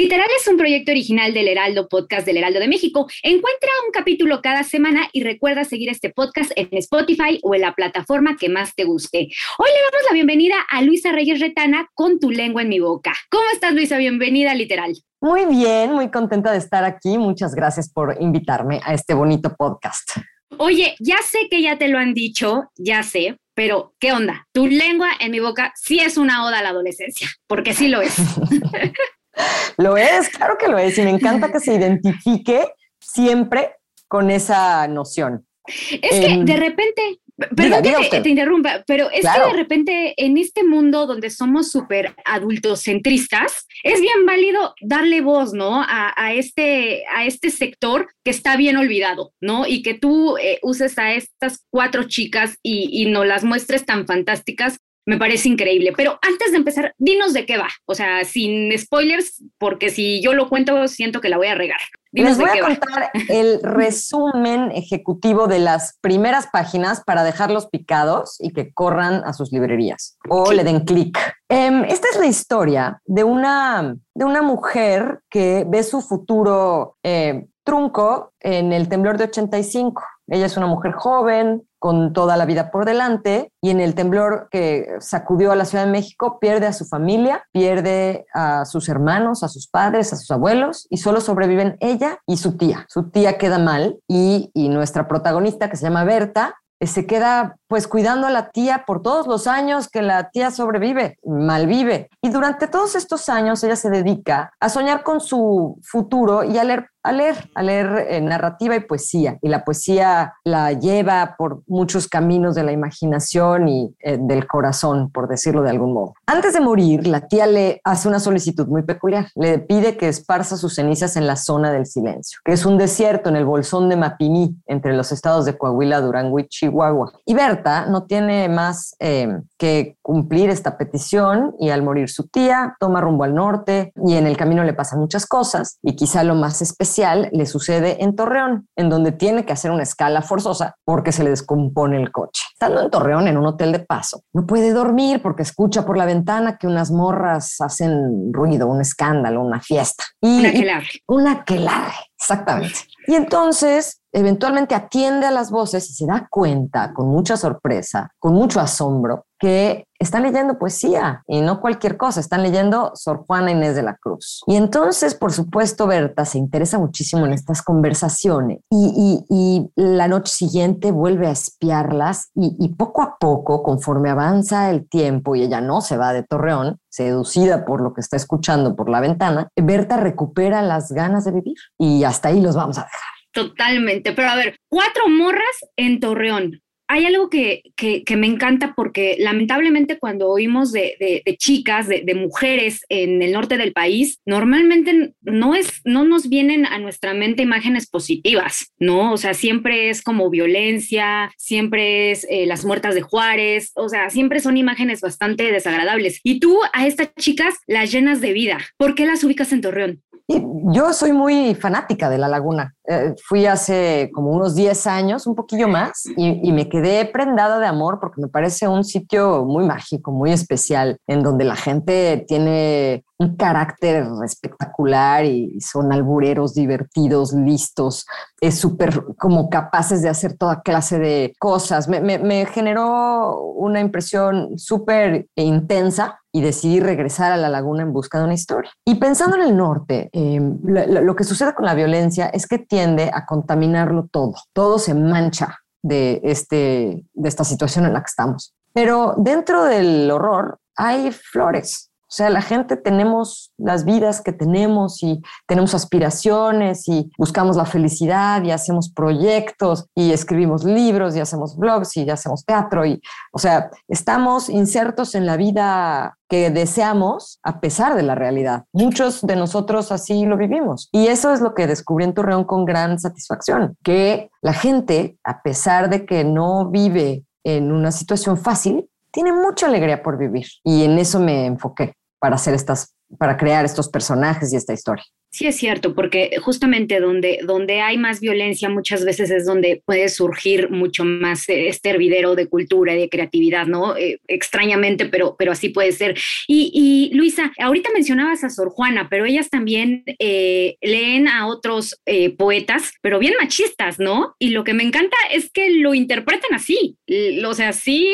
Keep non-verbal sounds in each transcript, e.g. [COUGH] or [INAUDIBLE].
Literal es un proyecto original del Heraldo Podcast del Heraldo de México. Encuentra un capítulo cada semana y recuerda seguir este podcast en Spotify o en la plataforma que más te guste. Hoy le damos la bienvenida a Luisa Reyes Retana con Tu lengua en mi boca. ¿Cómo estás, Luisa? Bienvenida a Literal. Muy bien, muy contenta de estar aquí. Muchas gracias por invitarme a este bonito podcast. Oye, ya sé que ya te lo han dicho, ya sé, pero ¿qué onda? Tu lengua en mi boca sí es una oda a la adolescencia, porque sí lo es. [LAUGHS] Lo es, claro que lo es, y me encanta que se [LAUGHS] identifique siempre con esa noción. Es que em, de repente, perdón que te, interrumpa, pero es que de repente en este mundo donde somos súper adultocentristas, es bien válido darle voz, ¿no? A, este, a este sector que está bien olvidado, ¿no? Y que tú eh, uses a estas cuatro chicas y, y nos las muestres tan fantásticas me parece increíble. Pero antes de empezar, dinos de qué va. O sea, sin spoilers, porque si yo lo cuento, siento que la voy a regar. Les voy a contar el [LAUGHS] resumen ejecutivo de las primeras páginas para dejarlos picados y que corran a sus librerías o le den clic. Em, esta es la historia de una, de una mujer que ve su futuro eh, trunco en el temblor de 85. Ella es una mujer joven, con toda la vida por delante y en el temblor que sacudió a la Ciudad de México pierde a su familia, pierde a sus hermanos, a sus padres, a sus abuelos y solo sobreviven ella y su tía. Su tía queda mal y, y nuestra protagonista que se llama Berta eh, se queda pues cuidando a la tía por todos los años que la tía sobrevive, malvive. Y durante todos estos años ella se dedica a soñar con su futuro y a leer, a leer, a leer eh, narrativa y poesía. Y la poesía la lleva por muchos caminos de la imaginación y eh, del corazón, por decirlo de algún modo. Antes de morir, la tía le hace una solicitud muy peculiar. Le pide que esparza sus cenizas en la zona del silencio, que es un desierto en el bolsón de Mapimí, entre los estados de Coahuila, Durango y Chihuahua. Y No tiene más eh, que cumplir esta petición y al morir su tía toma rumbo al norte y en el camino le pasan muchas cosas y quizá lo más especial le sucede en Torreón, en donde tiene que hacer una escala forzosa porque se le descompone el coche. Estando en Torreón, en un hotel de paso, no puede dormir porque escucha por la ventana que unas morras hacen ruido, un escándalo, una fiesta. Y, una que Una que exactamente. Y entonces eventualmente atiende a las voces y se da cuenta con mucha sorpresa, con mucho asombro, que están leyendo poesía y no cualquier cosa, están leyendo Sor Juana Inés de la Cruz. Y entonces, por supuesto, Berta se interesa muchísimo en estas conversaciones y, la noche siguiente vuelve a espiarlas y, y, poco a poco, conforme avanza el tiempo y ella no se va de Torreón, seducida por lo que está escuchando por la ventana, Berta recupera las ganas de vivir y hasta ahí los vamos a dejar. Totalmente, pero a ver, cuatro morras en Torreón. Hay algo que, que, me encanta porque lamentablemente cuando oímos de, de, chicas, de, mujeres en el norte del país, normalmente no, es, no nos vienen a nuestra mente imágenes positivas, ¿no? O sea, siempre es como violencia, siempre es eh, las muertas de Juárez, o sea, siempre son imágenes bastante desagradables. Y tú a estas chicas las llenas de vida. ¿Por qué las ubicas en Torreón? Yo soy muy fanática de la laguna. Eh, fui hace como unos 10 años, un poquillo más, y, me quedé prendada de amor porque me parece un sitio muy mágico, muy especial, en donde la gente tiene un carácter espectacular y son albureros divertidos, listos, es súper como capaces de hacer toda clase de cosas. Me, generó una impresión súper intensa y decidí regresar a la laguna en busca de una historia. Y pensando en el norte, em, lo, que sucede con la violencia es que tiende a contaminarlo todo, todo se mancha de, este, de esta situación en la que estamos. Pero dentro del horror hay flores. O sea, la gente tenemos las vidas que tenemos y tenemos aspiraciones y buscamos la felicidad y hacemos proyectos y escribimos libros y hacemos blogs y hacemos teatro y, o sea, estamos insertos en la vida que deseamos a pesar de la realidad. Muchos de nosotros así lo vivimos. Y eso es lo que descubrí en Torreón con gran satisfacción, que la gente, a pesar de que no vive en una situación fácil, tiene mucha alegría por vivir. Y en eso me enfoqué para hacer estas, para crear estos personajes y esta historia. Sí, es cierto, porque justamente donde, donde hay más violencia muchas veces es donde puede surgir mucho más eh, este hervidero de cultura y de creatividad, ¿no? Eh, extrañamente, pero, pero así puede ser. Y, Luisa, ahorita mencionabas a Sor Juana, pero ellas también eh, leen a otros poetas, pero bien machistas, ¿no? Y lo que me encanta es que lo interpretan así, o sea, sí,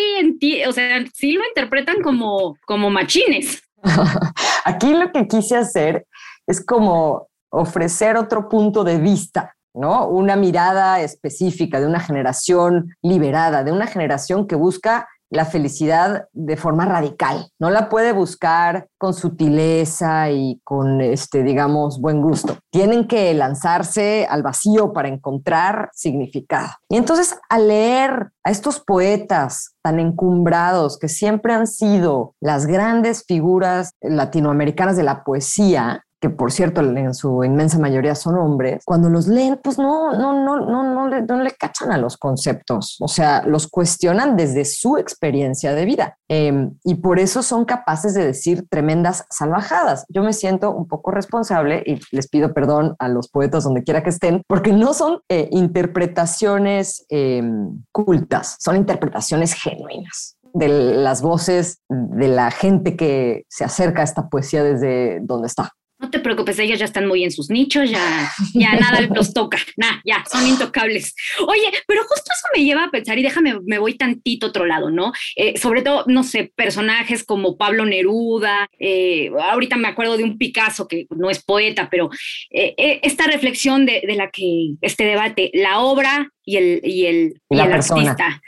o sea, sí lo interpretan como, como machines. [LAUGHS] Aquí lo que quise hacer es como ofrecer otro punto de vista, ¿no? Una mirada específica de una generación liberada, de una generación que busca la felicidad de forma radical. No la puede buscar con sutileza y con, este, digamos, buen gusto. Tienen que lanzarse al vacío para encontrar significado. Y entonces, al leer a estos poetas tan encumbrados que siempre han sido las grandes figuras latinoamericanas de la poesía, que por cierto en su inmensa mayoría son hombres, cuando los leen, pues no, no, no, no, no, le, no le cachan a los conceptos, o sea, los cuestionan desde su experiencia de vida em, y por eso son capaces de decir tremendas salvajadas. Yo me siento un poco responsable y les pido perdón a los poetas donde quiera que estén, porque no son eh, interpretaciones em, cultas, son interpretaciones genuinas de las voces de la gente que se acerca a esta poesía desde donde está. No te preocupes, ellos ya están muy en sus nichos, ya, ya nada [LAUGHS] los toca, nada, ya, son intocables. Oye, pero justo eso me lleva a pensar, y déjame, me voy tantito otro lado, ¿no? Eh, sobre todo, no sé, personajes como Pablo Neruda, eh, ahorita me acuerdo de un Picasso que no es poeta, pero eh, esta reflexión de, la que este debate, la obra y el, y el, y el artista,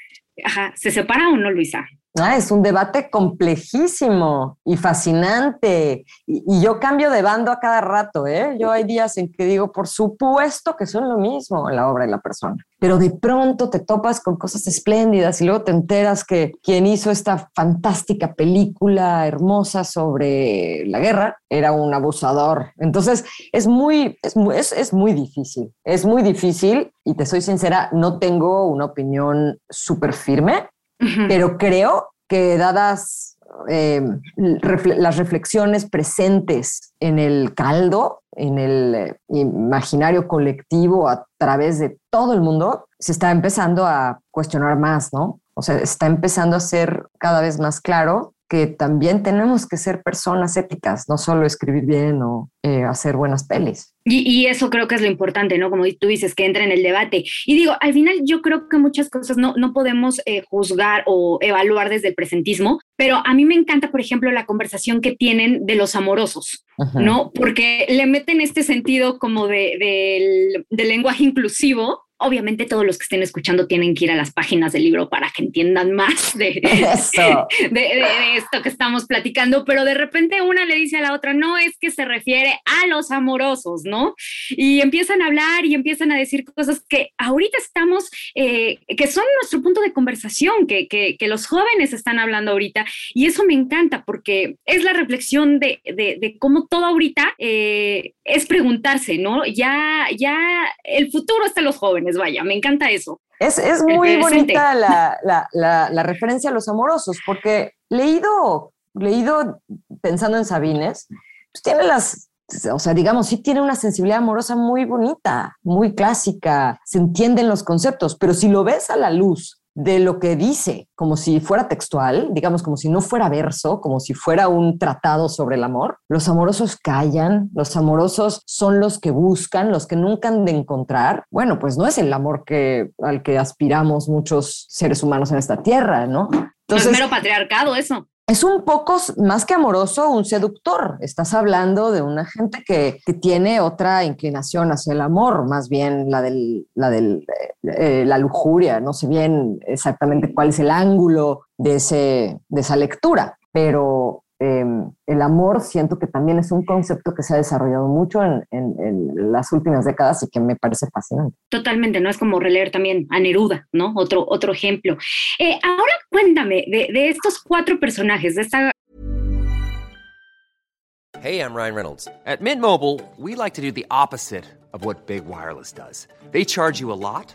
ajá, ¿se separa o no, Luisa? Ah, es un debate complejísimo y fascinante. Y, yo cambio de bando a cada rato, ¿eh? Yo hay días en que digo, por supuesto que son lo mismo la obra y la persona. Pero de pronto te topas con cosas espléndidas y luego te enteras que quien hizo esta fantástica película hermosa sobre la guerra era un abusador. Entonces es muy, es muy, es muy difícil. Es muy difícil y te soy sincera, no tengo una opinión súper firme pero creo que dadas eh, las reflexiones presentes en el caldo, en el eh, imaginario colectivo a través de todo el mundo, se está empezando a cuestionar más, ¿no? O sea, está empezando a ser cada vez más claro que también tenemos que ser personas éticas, no solo escribir bien o eh, hacer buenas pelis. Y, eso creo que es lo importante, ¿no? Como tú dices, que entre en el debate. Y digo, al final yo creo que muchas cosas no, no podemos eh, juzgar o evaluar desde el presentismo, pero a mí me encanta, por ejemplo, la conversación que tienen de los amorosos, ¿no? Porque le meten este sentido como de, del lenguaje inclusivo Obviamente todos los que estén escuchando tienen que ir a las páginas del libro para que entiendan más [LAUGHS] de, de, esto que estamos platicando, pero de repente una le dice a la otra, no es que se refiere a los amorosos, ¿no? Y empiezan a hablar y empiezan a decir cosas que ahorita estamos, eh, que son nuestro punto de conversación, que, que, que, los jóvenes están hablando ahorita. Y eso me encanta porque es la reflexión de, de cómo todo ahorita eh, es preguntarse, ¿no? Ya, ya el futuro está en los jóvenes vaya, me encanta eso. Es, muy bonita la, referencia a los amorosos, porque leído, leído pensando en Sabines, pues tiene las, o sea, digamos, sí tiene una sensibilidad amorosa muy bonita, muy clásica, se entienden los conceptos, pero si lo ves a la luz de lo que dice, como si fuera textual, digamos, como si no fuera verso, como si fuera un tratado sobre el amor. Los amorosos callan, los amorosos son los que buscan, los que nunca han de encontrar. Bueno, pues no es el amor que, al que aspiramos muchos seres humanos en esta tierra, ¿no? Entonces, es mero patriarcado eso. Es un poco más que amoroso, un seductor. Estás hablando de una gente que, tiene otra inclinación hacia el amor, más bien la de la, del, eh, la lujuria. No sé bien exactamente cuál es el ángulo de, ese, de esa lectura, pero Em, el amor siento que también es un concepto que se ha desarrollado mucho en, las últimas décadas y que me parece fascinante. Totalmente, ¿no? Es como releer también a Neruda, ¿no? Otro, otro ejemplo. Eh, ahora cuéntame de, de estos cuatro personajes, de esta... Hey, I'm Ryan Reynolds. At Mint Mobile, we like to do the opposite of what Big Wireless does. They charge you a lot.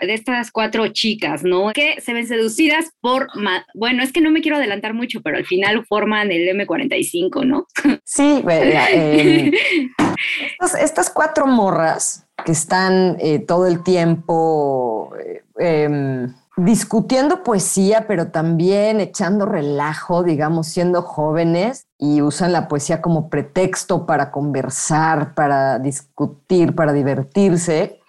De estas cuatro chicas, ¿no? Que se ven seducidas por, bueno, es que no me quiero adelantar mucho, pero al final forman el M45, ¿no? Sí, [LAUGHS] eh, estas, cuatro morras que están eh, todo el tiempo eh, em, discutiendo poesía, pero también echando relajo, digamos, siendo jóvenes y usan la poesía como pretexto para conversar, para discutir, para divertirse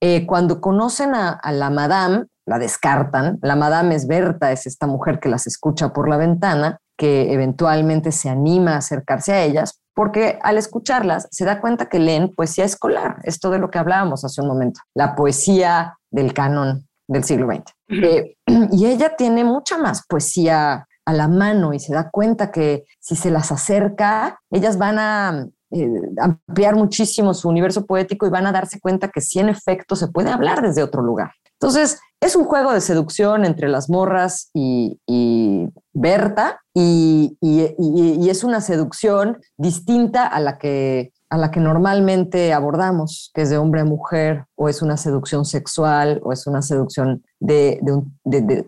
eh, cuando conocen a, la madame, la descartan. La madame es Berta, es esta mujer que las escucha por la ventana, que eventualmente se anima a acercarse a ellas, porque al escucharlas se da cuenta que leen poesía escolar, esto de lo que hablábamos hace un momento, la poesía del canon del siglo XX. Eh, [CLEARS THROAT] y ella tiene mucha más poesía a la mano y se da cuenta que si se las acerca, ellas van a eh, ampliar muchísimo su universo poético y van a darse cuenta que sí en efecto se puede hablar desde otro lugar. Entonces, es un juego de seducción entre las morras y, Berta y, es una seducción distinta a la que a la que normalmente abordamos, que es de hombre a mujer, o es una seducción sexual, o es una seducción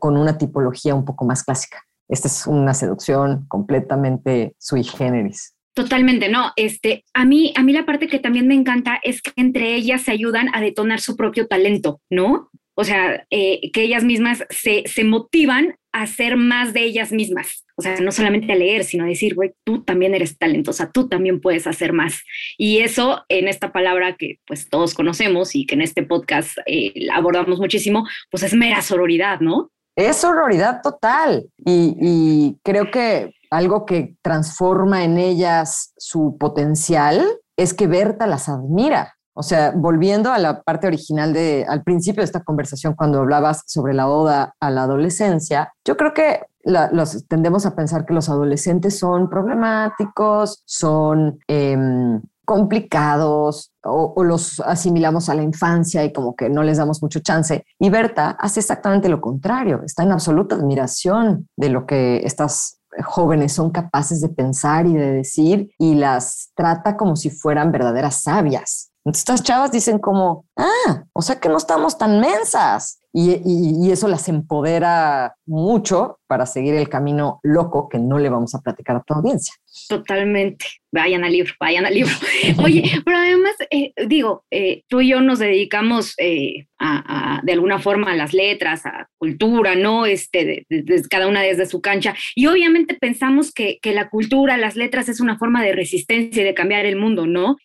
con una tipología un poco más clásica. Esta es una seducción completamente sui generis. Totalmente, no. Este, a mí, a mí la parte que también me encanta es que entre ellas se ayudan a detonar su propio talento, ¿no? O sea, eh, que ellas mismas se, se motivan a ser más de ellas mismas. O sea, no solamente a leer, sino a decir, güey, tú también eres talentosa, tú también puedes hacer más. Y eso en esta palabra que pues todos conocemos y que en este podcast eh, abordamos muchísimo, pues es mera sororidad, ¿no? Es sororidad total. Y creo que algo que transforma en ellas su potencial es que Berta las admira. O sea, volviendo a la parte original de, al principio de esta conversación, cuando hablabas sobre la oda a la adolescencia, yo creo que los, tendemos a pensar que los adolescentes son problemáticos, son em, complicados o, los asimilamos a la infancia y como que no les damos mucho chance. Y Berta hace exactamente lo contrario, está en absoluta admiración de lo que estas jóvenes son capaces de pensar y de decir y las trata como si fueran verdaderas sabias. estas chavas dicen como, ah, o sea que no estamos tan mensas. Y, eso las empodera mucho para seguir el camino loco que no le vamos a platicar a tu audiencia. Totalmente. Vayan al libro, vayan al libro. [LAUGHS] Oye, pero además, eh, digo, eh, tú y yo nos dedicamos eh, a, de alguna forma a las letras, a cultura, ¿no? Este, cada una desde su cancha. Y obviamente pensamos que, que, la cultura, las letras es una forma de resistencia y de cambiar el mundo, ¿no?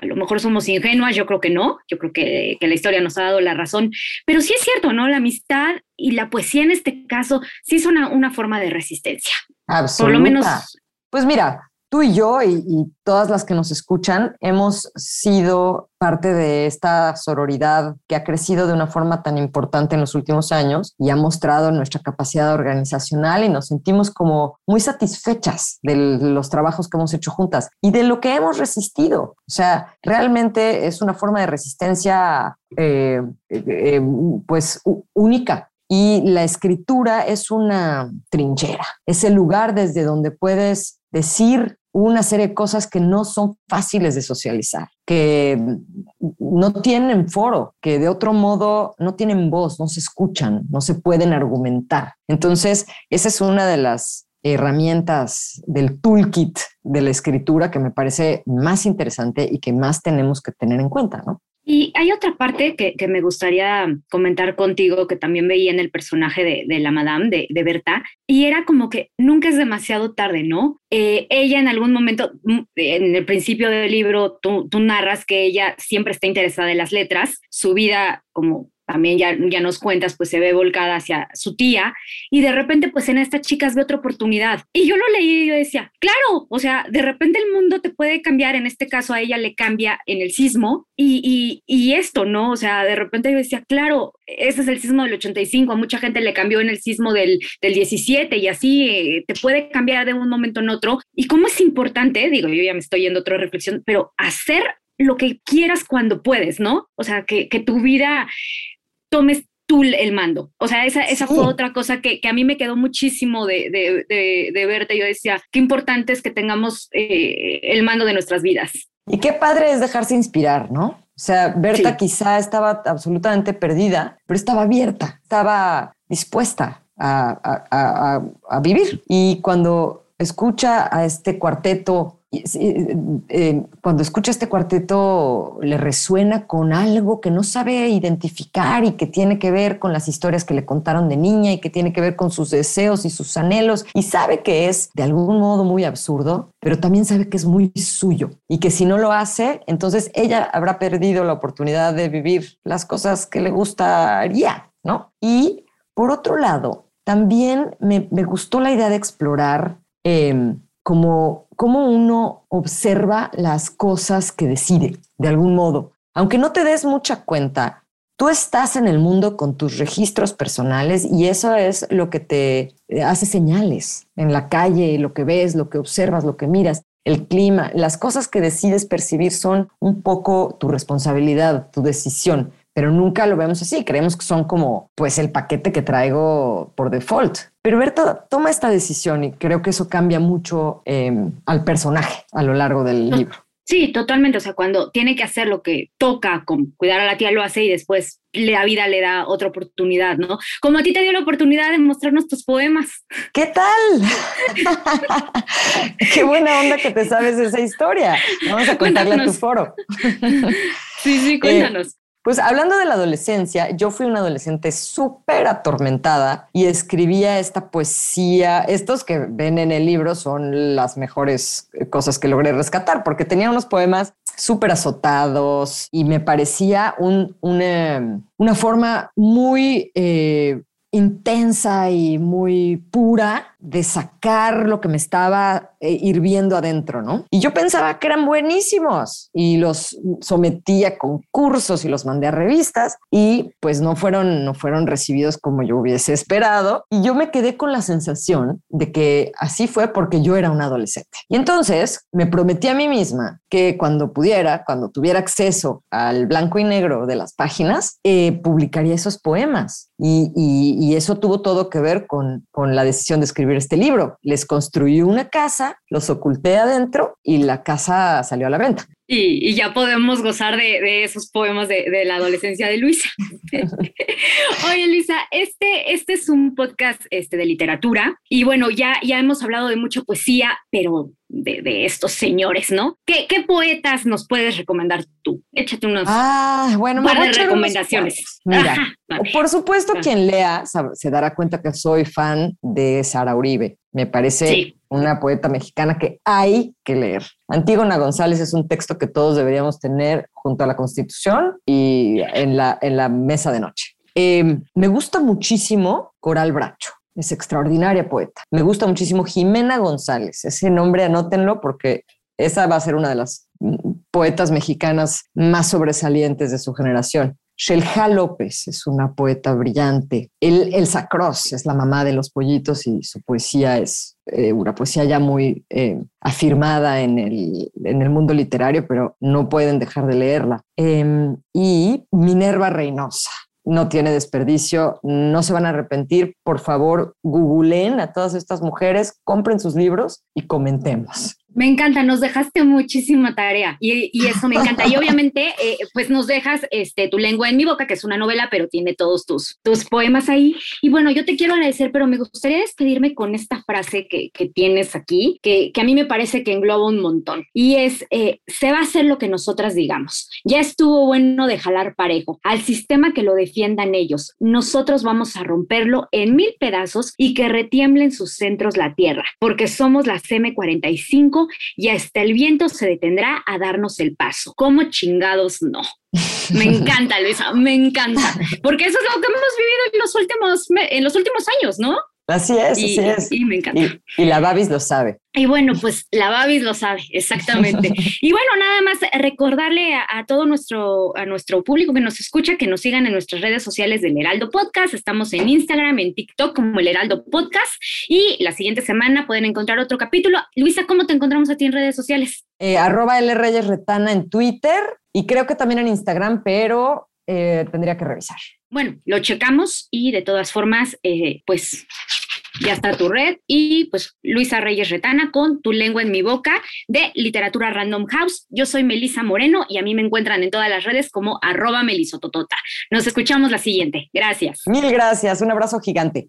a lo mejor somos ingenuas, yo creo que no, yo creo que, que, la historia nos ha dado la razón, pero sí es cierto, ¿no? La amistad y la poesía en este caso sí es una, una forma de resistencia. Absoluta. Por lo menos. Pues mira, tú y yo y, y, todas las que nos escuchan hemos sido parte de esta sororidad que ha crecido de una forma tan importante en los últimos años y ha mostrado nuestra capacidad organizacional y nos sentimos como muy satisfechas de los trabajos que hemos hecho juntas y de lo que hemos resistido. O sea, realmente es una forma de resistencia eh, eh, eh pues única y la escritura es una trinchera, es el lugar desde donde puedes decir una serie de cosas que no son fáciles de socializar, que no tienen foro, que de otro modo no tienen voz, no se escuchan, no se pueden argumentar. Entonces, esa es una de las herramientas del toolkit de la escritura que me parece más interesante y que más tenemos que tener en cuenta, ¿no? Y hay otra parte que, me gustaría comentar contigo, que también veía en el personaje de, la Madame, de, de, Berta, y era como que nunca es demasiado tarde, ¿no? Eh, ella en algún momento, mm, en el principio del libro, tú, tú narras que ella siempre está interesada en las letras, su vida como también ya, ya nos cuentas, pues se ve volcada hacia su tía y de repente pues en estas chicas ve otra oportunidad. Y yo lo leí y yo decía, claro, o sea, de repente el mundo te puede cambiar, en este caso a ella le cambia en el sismo y, y, esto, ¿no? O sea, de repente yo decía, claro, ese es el sismo del 85, a mucha gente le cambió en el sismo del, del 17 y así eh, te puede cambiar de un momento en otro. Y cómo es importante, digo, yo ya me estoy yendo a otra reflexión, pero hacer lo que quieras cuando puedes, ¿no? O sea, que, que tu vida tomes tú el mando. O sea, esa, esa fue otra cosa que, que, a mí me quedó muchísimo de, de, de, verte. Yo decía, qué importante es que tengamos eh, el mando de nuestras vidas. Y qué padre es dejarse inspirar, ¿no? O sea, Berta quizá estaba absolutamente perdida, pero estaba abierta, estaba dispuesta a, a, a vivir. Y cuando escucha a este cuarteto cuando escucha este cuarteto le resuena con algo que no sabe identificar y que tiene que ver con las historias que le contaron de niña y que tiene que ver con sus deseos y sus anhelos y sabe que es de algún modo muy absurdo, pero también sabe que es muy suyo y que si no lo hace, entonces ella habrá perdido la oportunidad de vivir las cosas que le gustaría, ¿no? Y por otro lado, también me, gustó la idea de explorar em, como cómo uno observa las cosas que decide, de algún modo. Aunque no te des mucha cuenta, tú estás en el mundo con tus registros personales y eso es lo que te hace señales en la calle, lo que ves, lo que observas, lo que miras, el clima, las cosas que decides percibir son un poco tu responsabilidad, tu decisión pero nunca lo vemos así. Creemos que son como pues el paquete que traigo por default. Pero Berta toma esta decisión y creo que eso cambia mucho em, al personaje a lo largo del libro. Sí, totalmente. O sea, cuando tiene que hacer lo que toca, con cuidar a la tía, lo hace y después la vida le da otra oportunidad, ¿no? Como a ti te dio la oportunidad de mostrarnos tus poemas. ¿Qué tal? [LAUGHS] Qué buena onda que te sabes esa historia. Vamos a contarle a tu foro. [LAUGHS] sí, sí, cuéntanos. Pues hablando de la adolescencia, yo fui una adolescente súper atormentada y escribía esta poesía. Estos que ven en el libro son las mejores cosas que logré rescatar, porque tenía unos poemas súper azotados y me parecía un, una, una forma muy eh, intensa y muy pura de sacar lo que me estaba eh, hirviendo adentro, ¿no? Y yo pensaba que eran buenísimos y los sometí a concursos y los mandé a revistas y pues no fueron, no fueron recibidos como yo hubiese esperado. Y yo me quedé con la sensación de que así fue porque yo era un adolescente. Y entonces me prometí a mí misma que cuando pudiera, cuando tuviera acceso al blanco y negro de las páginas, eh, publicaría esos poemas. Y, y, eso tuvo todo que ver con, con la decisión de escribir este libro. Les construí una casa, los oculté adentro y la casa salió a la venta. Y, ya podemos gozar de, esos poemas de, la adolescencia de Luisa. [LAUGHS] Oye, Luisa, este, este es un podcast este, de literatura y bueno, ya, ya hemos hablado de mucha poesía, pero de, estos señores, ¿no? ¿Qué, ¿Qué, poetas nos puedes recomendar tú? Échate unos ah, bueno, par recomendaciones. Mira, por supuesto, quien lea se dará cuenta que soy fan de Sara Uribe. Me parece una poeta mexicana que hay que leer. Antígona González es un texto que todos deberíamos tener junto a la Constitución y en la, en la mesa de noche. Em, me gusta muchísimo Coral Bracho. Es extraordinaria poeta. Me gusta muchísimo Jimena González. Ese nombre anótenlo porque esa va a ser una de las mm, poetas mexicanas más sobresalientes de su generación. Shelja López es una poeta brillante. El, Elsa Cross es la mamá de los pollitos y su poesía es eh, una poesía ya muy eh, afirmada en el, en el, mundo literario, pero no pueden dejar de leerla. Em, y Minerva Reynosa no tiene desperdicio, no se van a arrepentir. Por favor, googleen a todas estas mujeres, compren sus libros y comentemos. Me encanta, nos dejaste muchísima tarea y, eso me encanta. Y obviamente, [LAUGHS] eh, pues nos dejas este, tu lengua en mi boca, que es una novela, pero tiene todos tus, tus poemas ahí. Y bueno, yo te quiero agradecer, pero me gustaría despedirme con esta frase que, que tienes aquí, que, que, a mí me parece que engloba un montón. Y es, eh, se va a hacer lo que nosotras digamos. Ya estuvo bueno de jalar parejo. Al sistema que lo defiendan ellos. Nosotros vamos a romperlo en mil pedazos y que retiemblen sus centros la tierra, porque somos la CM45 y hasta el viento se detendrá a darnos el paso. ¿Cómo chingados no? Me [LAUGHS] encanta, Luisa, me encanta, porque eso es lo que hemos vivido en los últimos, en los últimos años, ¿no? Así es, así es. Y me encanta. Y, la Babis lo sabe. Y bueno, pues la Babis lo sabe, exactamente. [LAUGHS] y bueno, nada más recordarle a, todo nuestro, a nuestro público que nos escucha que nos sigan en nuestras redes sociales del Heraldo Podcast. Estamos en Instagram, en TikTok como el Heraldo Podcast. Y la siguiente semana pueden encontrar otro capítulo. Luisa, ¿cómo te encontramos a ti en redes sociales? Eh, arroba L Reyes Retana en Twitter y creo que también en Instagram, pero eh, tendría que revisar. Bueno, lo checamos y de todas formas, eh, pues ya está tu red y pues Luisa Reyes Retana con Tu lengua en mi boca de Literatura Random House. Yo soy Melisa Moreno y a mí me encuentran en todas las redes como arroba melisototota. Nos escuchamos la siguiente. Gracias. Mil gracias. Un abrazo gigante.